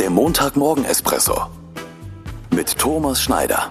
Der Montagmorgen Espresso mit Thomas Schneider.